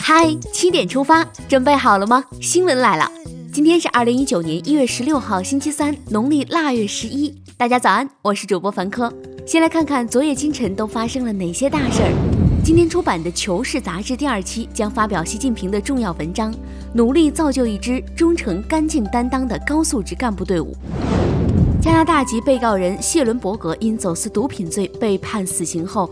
嗨，七点出发，准备好了吗？新闻来了，今天是二零一九年一月十六号，星期三，农历腊月十一。大家早安，我是主播凡科。先来看看昨夜今晨都发生了哪些大事儿。今天出版的《求是》杂志第二期将发表习近平的重要文章，努力造就一支忠诚、干净、担当的高素质干部队伍。加拿大籍被告人谢伦伯格因走私毒品罪被判死刑后，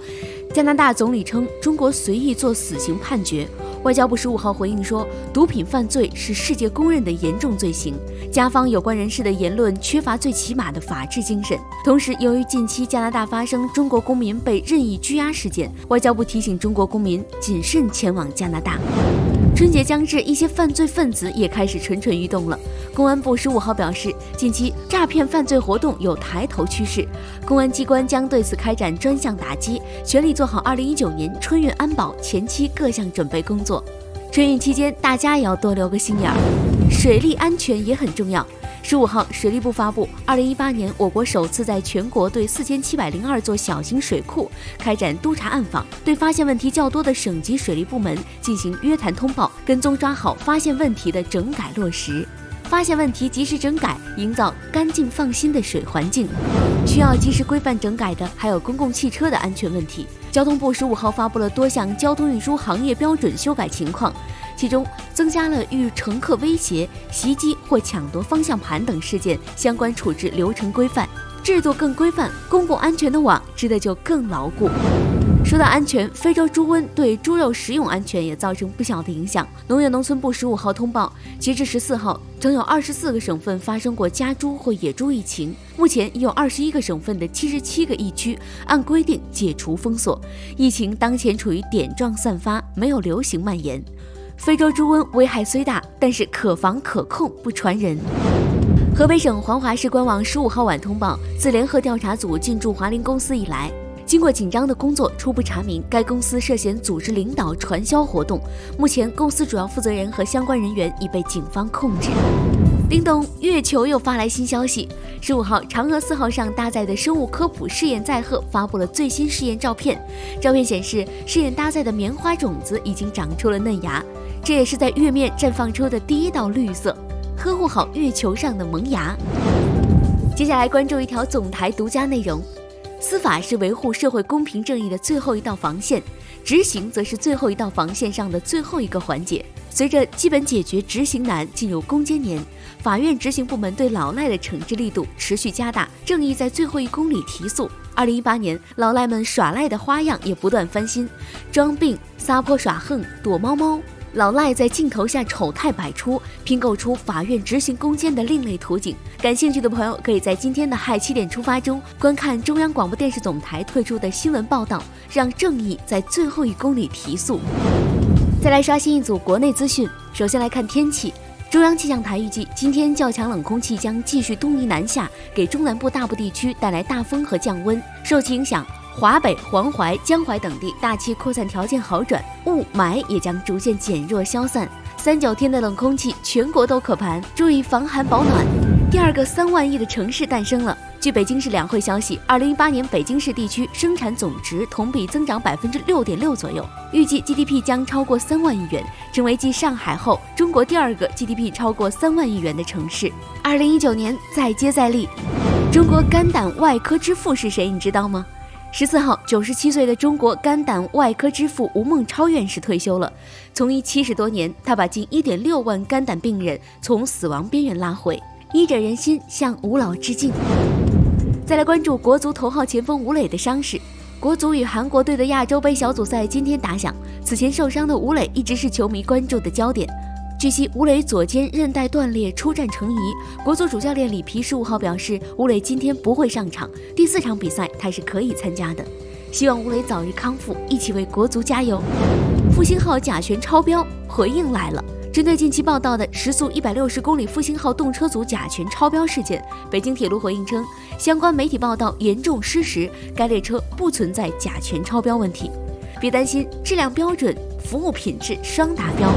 加拿大总理称中国随意做死刑判决。外交部十五号回应说，毒品犯罪是世界公认的严重罪行，加方有关人士的言论缺乏最起码的法治精神。同时，由于近期加拿大发生中国公民被任意拘押事件，外交部提醒中国公民谨慎前往加拿大。春节将至，一些犯罪分子也开始蠢蠢欲动了。公安部十五号表示，近期诈骗犯罪活动有抬头趋势，公安机关将对此开展专项打击，全力做好二零一九年春运安保前期各项准备工作。春运期间，大家也要多留个心眼儿，水利安全也很重要。十五号，水利部发布，二零一八年我国首次在全国对四千七百零二座小型水库开展督查暗访，对发现问题较多的省级水利部门进行约谈通报，跟踪抓好发现问题的整改落实。发现问题及时整改，营造干净放心的水环境。需要及时规范整改的还有公共汽车的安全问题。交通部十五号发布了多项交通运输行业标准修改情况。其中增加了遇乘客威胁、袭击或抢夺方向盘等事件相关处置流程规范，制度更规范，公共安全的网织的就更牢固。说到安全，非洲猪瘟对猪肉食用安全也造成不小的影响。农业农村部十五号通报，截至十四号，曾有二十四个省份发生过家猪或野猪疫情。目前已有二十一个省份的七十七个疫区按规定解除封锁，疫情当前处于点状散发，没有流行蔓延。非洲猪瘟危害虽大，但是可防可控，不传人。河北省黄骅市官网十五号晚通报，自联合调查组进驻华林公司以来，经过紧张的工作，初步查明该公司涉嫌组织领导传销活动。目前，公司主要负责人和相关人员已被警方控制。叮咚，月球又发来新消息。十五号，嫦娥四号上搭载的生物科普试验载荷发布了最新试验照片。照片显示，试验搭载的棉花种子已经长出了嫩芽。这也是在月面绽放出的第一道绿色，呵护好月球上的萌芽。接下来关注一条总台独家内容：司法是维护社会公平正义的最后一道防线，执行则是最后一道防线上的最后一个环节。随着基本解决执行难进入攻坚年，法院执行部门对老赖的惩治力度持续加大，正义在最后一公里提速。二零一八年，老赖们耍赖的花样也不断翻新，装病、撒泼耍横、躲猫猫。老赖在镜头下丑态百出，拼构出法院执行攻坚的另类图景。感兴趣的朋友可以在今天的嗨七点出发中观看中央广播电视总台推出的新闻报道，让正义在最后一公里提速。再来刷新一组国内资讯，首先来看天气。中央气象台预计，今天较强冷空气将继续东移南下，给中南部大部地区带来大风和降温。受其影响。华北、黄淮、江淮等地大气扩散条件好转，雾霾也将逐渐减弱消散。三九天的冷空气，全国都可盘，注意防寒保暖。第二个三万亿的城市诞生了。据北京市两会消息，二零一八年北京市地区生产总值同比增长百分之六点六左右，预计 GDP 将超过三万亿元，成为继上海后中国第二个 GDP 超过三万亿元的城市。二零一九年再接再厉，中国肝胆外科之父是谁？你知道吗？十四号，九十七岁的中国肝胆外科之父吴孟超院士退休了。从医七十多年，他把近一点六万肝胆病人从死亡边缘拉回，医者仁心，向吴老致敬。再来关注国足头号前锋吴磊的伤势。国足与韩国队的亚洲杯小组赛今天打响，此前受伤的吴磊一直是球迷关注的焦点。据悉，吴磊左肩韧带断裂，出战成疑。国足主教练里皮十五号表示，吴磊今天不会上场，第四场比赛他是可以参加的。希望吴磊早日康复，一起为国足加油。复兴号甲醛超标，回应来了。针对近期报道的时速一百六十公里复兴号动车组甲醛超标事件，北京铁路回应称，相关媒体报道严重失实，该列车不存在甲醛超标问题，别担心，质量标准，服务品质双达标。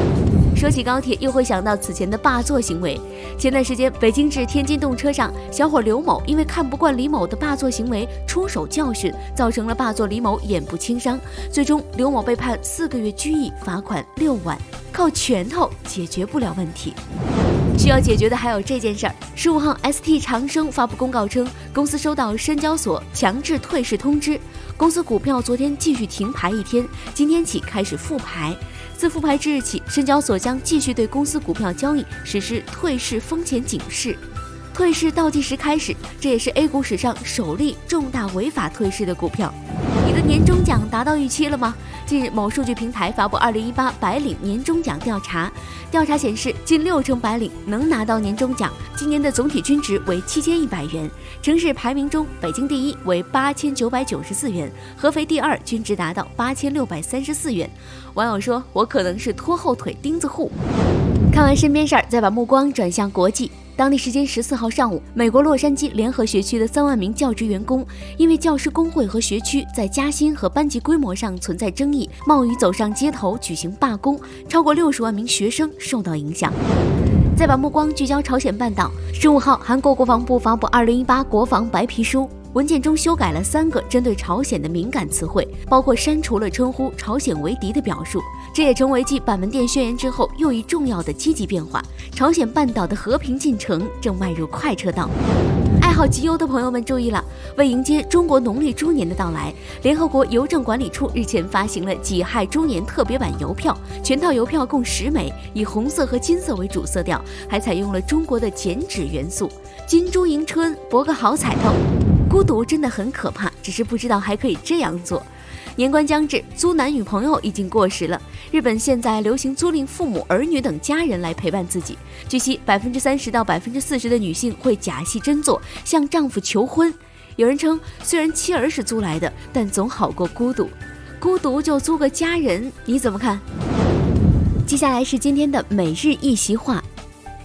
说起高铁，又会想到此前的霸座行为。前段时间，北京至天津动车上，小伙刘某因为看不惯李某的霸座行为，出手教训，造成了霸座李某眼部轻伤。最终，刘某被判四个月拘役，罚款六万。靠拳头解决不了问题，需要解决的还有这件事儿。十五号，ST 长生发布公告称，公司收到深交所强制退市通知，公司股票昨天继续停牌一天，今天起开始复牌。自复牌之日起，深交所将继续对公司股票交易实施退市风险警示。退市倒计时开始，这也是 A 股史上首例重大违法退市的股票。你的年终奖达到预期了吗？近日，某数据平台发布二零一八白领年终奖调查，调查显示，近六成白领能拿到年终奖，今年的总体均值为七千一百元。城市排名中，北京第一为八千九百九十四元，合肥第二均值达到八千六百三十四元。网友说：“我可能是拖后腿钉子户。”看完身边事儿，再把目光转向国际。当地时间十四号上午，美国洛杉矶联合学区的三万名教职员工，因为教师工会和学区在加薪和班级规模上存在争议，冒雨走上街头举行罢工，超过六十万名学生受到影响。再把目光聚焦朝鲜半岛，十五号，韩国国防部发布二零一八国防白皮书。文件中修改了三个针对朝鲜的敏感词汇，包括删除了称呼朝鲜为敌的表述。这也成为继板门店宣言之后又一重要的积极变化。朝鲜半岛的和平进程正迈入快车道。爱好集邮的朋友们注意了，为迎接中国农历猪年的到来，联合国邮政管理处日前发行了己亥猪年特别版邮票，全套邮票共十枚，以红色和金色为主色调，还采用了中国的剪纸元素。金猪迎春，博个好彩头。孤独真的很可怕，只是不知道还可以这样做。年关将至，租男女朋友已经过时了。日本现在流行租赁父母、儿女等家人来陪伴自己。据悉，百分之三十到百分之四十的女性会假戏真做，向丈夫求婚。有人称，虽然妻儿是租来的，但总好过孤独。孤独就租个家人，你怎么看？接下来是今天的每日一席话：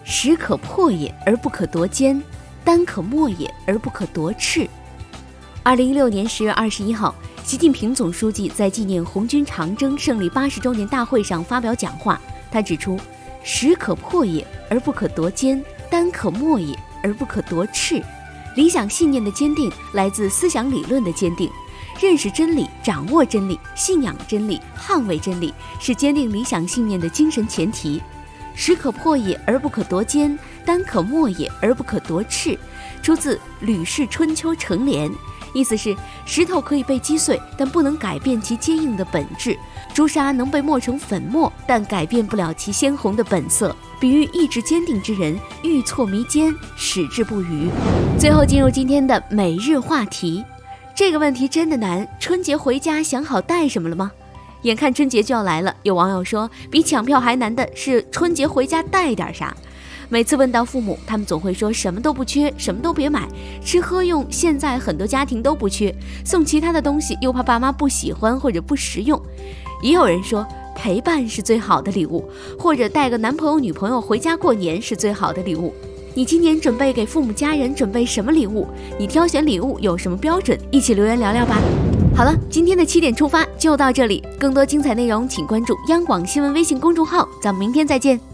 石可破也而不可夺坚。丹可墨也，而不可夺赤。二零一六年十月二十一号，习近平总书记在纪念红军长征胜利八十周年大会上发表讲话。他指出：“石可破也，而不可夺坚；丹可磨也，而不可夺赤。”理想信念的坚定来自思想理论的坚定，认识真理、掌握真理、信仰真理、捍卫真理，是坚定理想信念的精神前提。石可破也而不可夺坚，丹可磨也而不可夺赤，出自《吕氏春秋·成廉》，意思是石头可以被击碎，但不能改变其坚硬的本质；朱砂能被磨成粉末，但改变不了其鲜红的本色。比喻意志坚定之人，遇挫弥坚，矢志不渝。最后进入今天的每日话题，这个问题真的难。春节回家想好带什么了吗？眼看春节就要来了，有网友说，比抢票还难的是春节回家带点啥。每次问到父母，他们总会说什么都不缺，什么都别买，吃喝用现在很多家庭都不缺，送其他的东西又怕爸妈不喜欢或者不实用。也有人说陪伴是最好的礼物，或者带个男朋友女朋友回家过年是最好的礼物。你今年准备给父母家人准备什么礼物？你挑选礼物有什么标准？一起留言聊聊吧。好了，今天的七点出发就到这里。更多精彩内容，请关注央广新闻微信公众号。咱们明天再见。